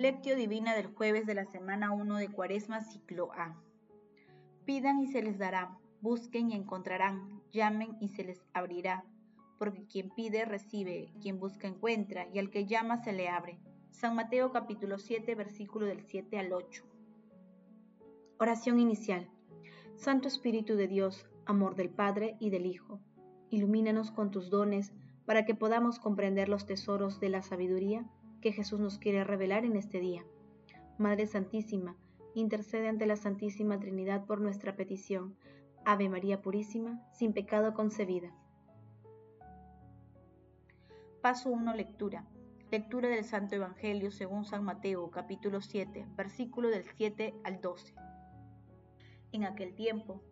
Lectio Divina del jueves de la semana 1 de Cuaresma, ciclo A. Pidan y se les dará, busquen y encontrarán, llamen y se les abrirá, porque quien pide recibe, quien busca encuentra, y al que llama se le abre. San Mateo capítulo 7, versículo del 7 al 8. Oración inicial. Santo Espíritu de Dios, amor del Padre y del Hijo, ilumínanos con tus dones para que podamos comprender los tesoros de la sabiduría que Jesús nos quiere revelar en este día. Madre Santísima, intercede ante la Santísima Trinidad por nuestra petición. Ave María Purísima, sin pecado concebida. Paso 1. Lectura. Lectura del Santo Evangelio según San Mateo, capítulo 7, versículo del 7 al 12. En aquel tiempo,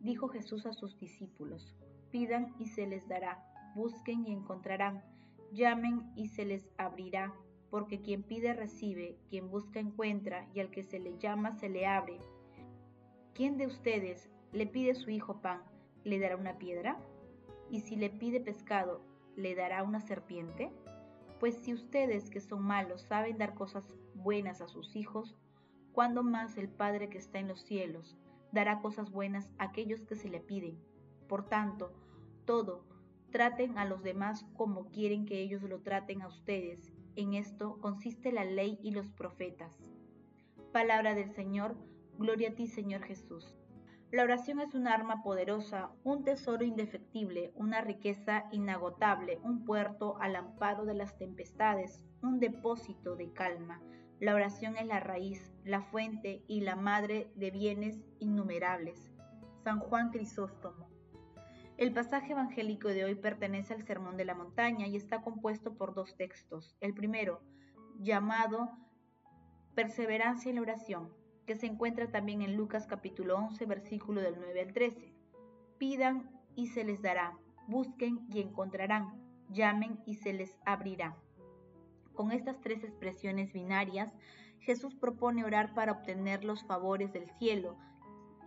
dijo Jesús a sus discípulos, pidan y se les dará, busquen y encontrarán, llamen y se les abrirá porque quien pide recibe, quien busca encuentra, y al que se le llama se le abre. ¿Quién de ustedes le pide su hijo pan, le dará una piedra? ¿Y si le pide pescado, le dará una serpiente? Pues si ustedes que son malos saben dar cosas buenas a sus hijos, ¿cuándo más el Padre que está en los cielos dará cosas buenas a aquellos que se le piden? Por tanto, todo, traten a los demás como quieren que ellos lo traten a ustedes, en esto consiste la ley y los profetas. Palabra del Señor, gloria a ti Señor Jesús. La oración es un arma poderosa, un tesoro indefectible, una riqueza inagotable, un puerto al amparo de las tempestades, un depósito de calma. La oración es la raíz, la fuente y la madre de bienes innumerables. San Juan Crisóstomo. El pasaje evangélico de hoy pertenece al Sermón de la Montaña y está compuesto por dos textos. El primero, llamado Perseverancia en la oración, que se encuentra también en Lucas capítulo 11, versículo del 9 al 13. Pidan y se les dará, busquen y encontrarán, llamen y se les abrirá. Con estas tres expresiones binarias, Jesús propone orar para obtener los favores del cielo,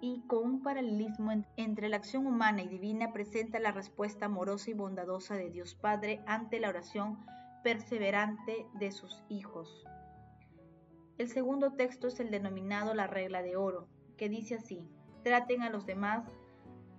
y con un paralelismo entre la acción humana y divina presenta la respuesta amorosa y bondadosa de Dios Padre ante la oración perseverante de sus hijos. El segundo texto es el denominado la regla de oro, que dice así, traten a los demás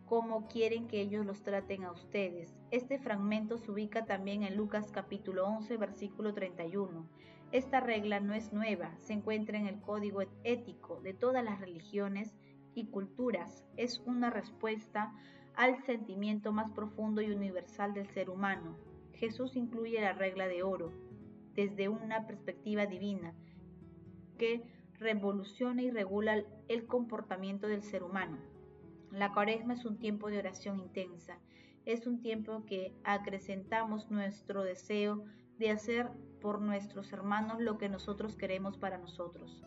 como quieren que ellos los traten a ustedes. Este fragmento se ubica también en Lucas capítulo 11, versículo 31. Esta regla no es nueva, se encuentra en el código ético de todas las religiones y culturas. Es una respuesta al sentimiento más profundo y universal del ser humano. Jesús incluye la regla de oro desde una perspectiva divina que revoluciona y regula el comportamiento del ser humano. La cuaresma es un tiempo de oración intensa, es un tiempo que acrecentamos nuestro deseo de hacer por nuestros hermanos lo que nosotros queremos para nosotros.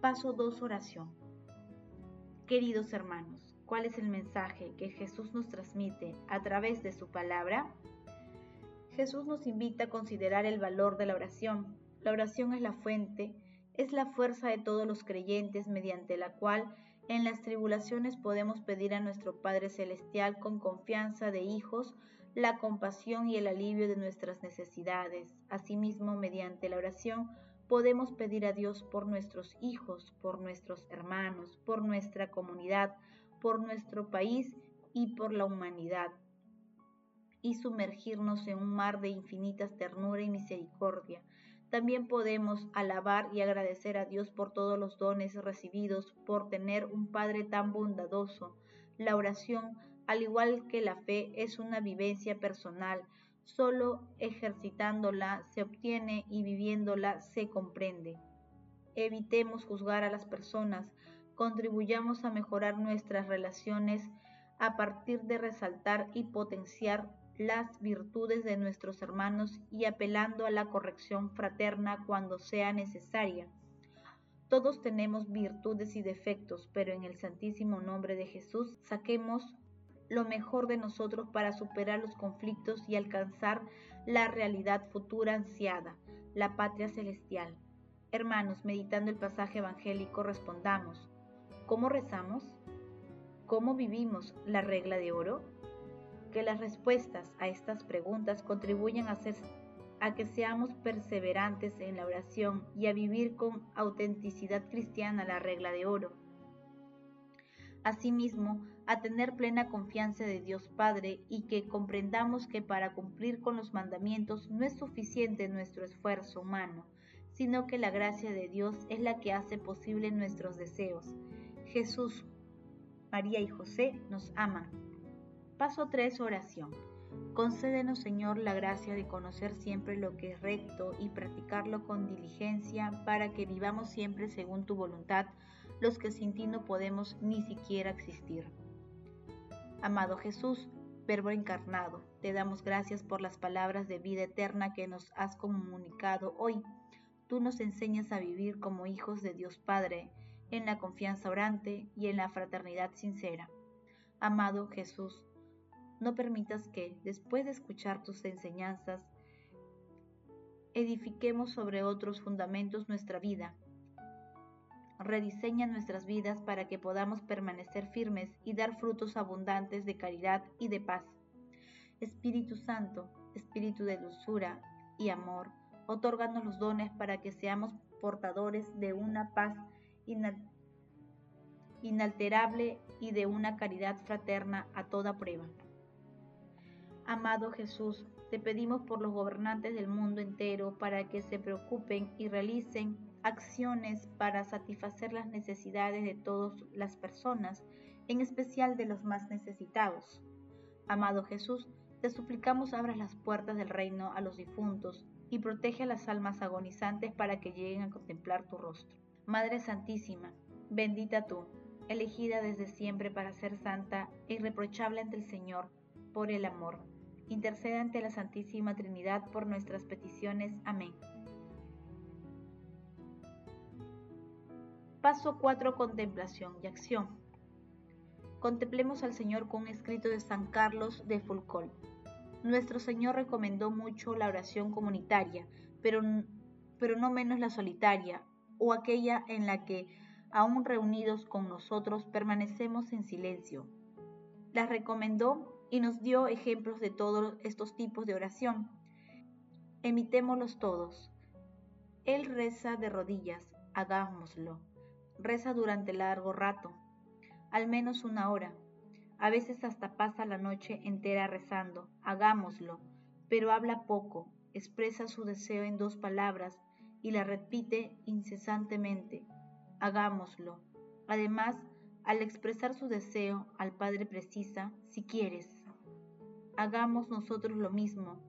Paso 2, oración. Queridos hermanos, ¿cuál es el mensaje que Jesús nos transmite a través de su palabra? Jesús nos invita a considerar el valor de la oración. La oración es la fuente, es la fuerza de todos los creyentes mediante la cual en las tribulaciones podemos pedir a nuestro Padre Celestial con confianza de hijos la compasión y el alivio de nuestras necesidades. Asimismo, mediante la oración, podemos pedir a Dios por nuestros hijos, por nuestros hermanos, por nuestra comunidad, por nuestro país y por la humanidad, y sumergirnos en un mar de infinitas ternura y misericordia. También podemos alabar y agradecer a Dios por todos los dones recibidos, por tener un Padre tan bondadoso. La oración, al igual que la fe, es una vivencia personal, Solo ejercitándola se obtiene y viviéndola se comprende. Evitemos juzgar a las personas, contribuyamos a mejorar nuestras relaciones a partir de resaltar y potenciar las virtudes de nuestros hermanos y apelando a la corrección fraterna cuando sea necesaria. Todos tenemos virtudes y defectos, pero en el santísimo nombre de Jesús saquemos lo mejor de nosotros para superar los conflictos y alcanzar la realidad futura ansiada, la patria celestial. Hermanos, meditando el pasaje evangélico, respondamos, ¿cómo rezamos? ¿Cómo vivimos la regla de oro? Que las respuestas a estas preguntas contribuyan a hacer, a que seamos perseverantes en la oración y a vivir con autenticidad cristiana la regla de oro. Asimismo, a tener plena confianza de Dios Padre y que comprendamos que para cumplir con los mandamientos no es suficiente nuestro esfuerzo humano, sino que la gracia de Dios es la que hace posible nuestros deseos. Jesús, María y José nos aman. Paso 3. Oración. Concédenos, Señor, la gracia de conocer siempre lo que es recto y practicarlo con diligencia para que vivamos siempre según tu voluntad, los que sin ti no podemos ni siquiera existir. Amado Jesús, Verbo encarnado, te damos gracias por las palabras de vida eterna que nos has comunicado hoy. Tú nos enseñas a vivir como hijos de Dios Padre, en la confianza orante y en la fraternidad sincera. Amado Jesús, no permitas que, después de escuchar tus enseñanzas, edifiquemos sobre otros fundamentos nuestra vida. Rediseña nuestras vidas para que podamos permanecer firmes y dar frutos abundantes de caridad y de paz. Espíritu Santo, Espíritu de dulzura y amor, otórganos los dones para que seamos portadores de una paz inalterable y de una caridad fraterna a toda prueba. Amado Jesús, te pedimos por los gobernantes del mundo entero para que se preocupen y realicen acciones para satisfacer las necesidades de todas las personas, en especial de los más necesitados. Amado Jesús, te suplicamos abras las puertas del reino a los difuntos y protege a las almas agonizantes para que lleguen a contemplar tu rostro. Madre Santísima, bendita tú, elegida desde siempre para ser santa e irreprochable ante el Señor, por el amor interceda ante la Santísima Trinidad por nuestras peticiones. Amén. Paso 4. Contemplación y acción. Contemplemos al Señor con un escrito de San Carlos de Fulcol. Nuestro Señor recomendó mucho la oración comunitaria, pero, pero no menos la solitaria, o aquella en la que, aún reunidos con nosotros, permanecemos en silencio. La recomendó y nos dio ejemplos de todos estos tipos de oración. Emitémoslos todos. Él reza de rodillas, hagámoslo. Reza durante largo rato, al menos una hora. A veces hasta pasa la noche entera rezando, hagámoslo, pero habla poco, expresa su deseo en dos palabras y la repite incesantemente, hagámoslo. Además, al expresar su deseo al Padre precisa, si quieres, hagamos nosotros lo mismo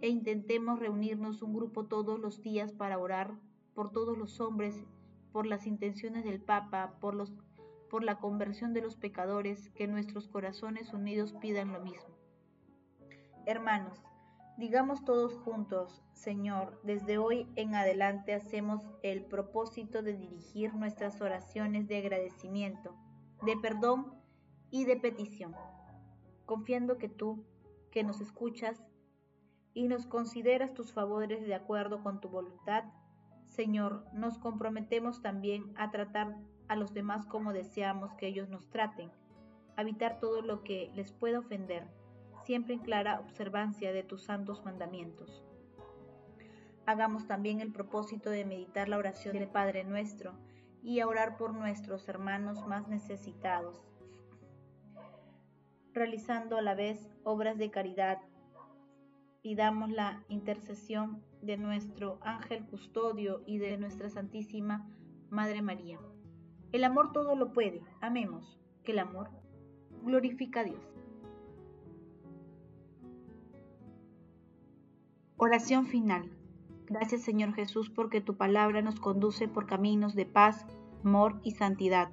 e intentemos reunirnos un grupo todos los días para orar por todos los hombres, por las intenciones del Papa, por, por la conversión de los pecadores, que nuestros corazones unidos pidan lo mismo. Hermanos, digamos todos juntos, Señor, desde hoy en adelante hacemos el propósito de dirigir nuestras oraciones de agradecimiento, de perdón y de petición, confiando que tú, que nos escuchas y nos consideras tus favores de acuerdo con tu voluntad, Señor, nos comprometemos también a tratar a los demás como deseamos que ellos nos traten, evitar todo lo que les pueda ofender, siempre en clara observancia de tus santos mandamientos. Hagamos también el propósito de meditar la oración del Padre nuestro y a orar por nuestros hermanos más necesitados realizando a la vez obras de caridad. Pidamos la intercesión de nuestro ángel custodio y de nuestra Santísima Madre María. El amor todo lo puede. Amemos, que el amor glorifica a Dios. Oración final. Gracias Señor Jesús porque tu palabra nos conduce por caminos de paz, amor y santidad.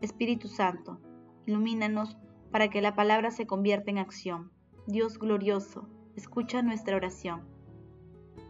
Espíritu Santo, ilumínanos para que la palabra se convierta en acción. Dios glorioso, escucha nuestra oración.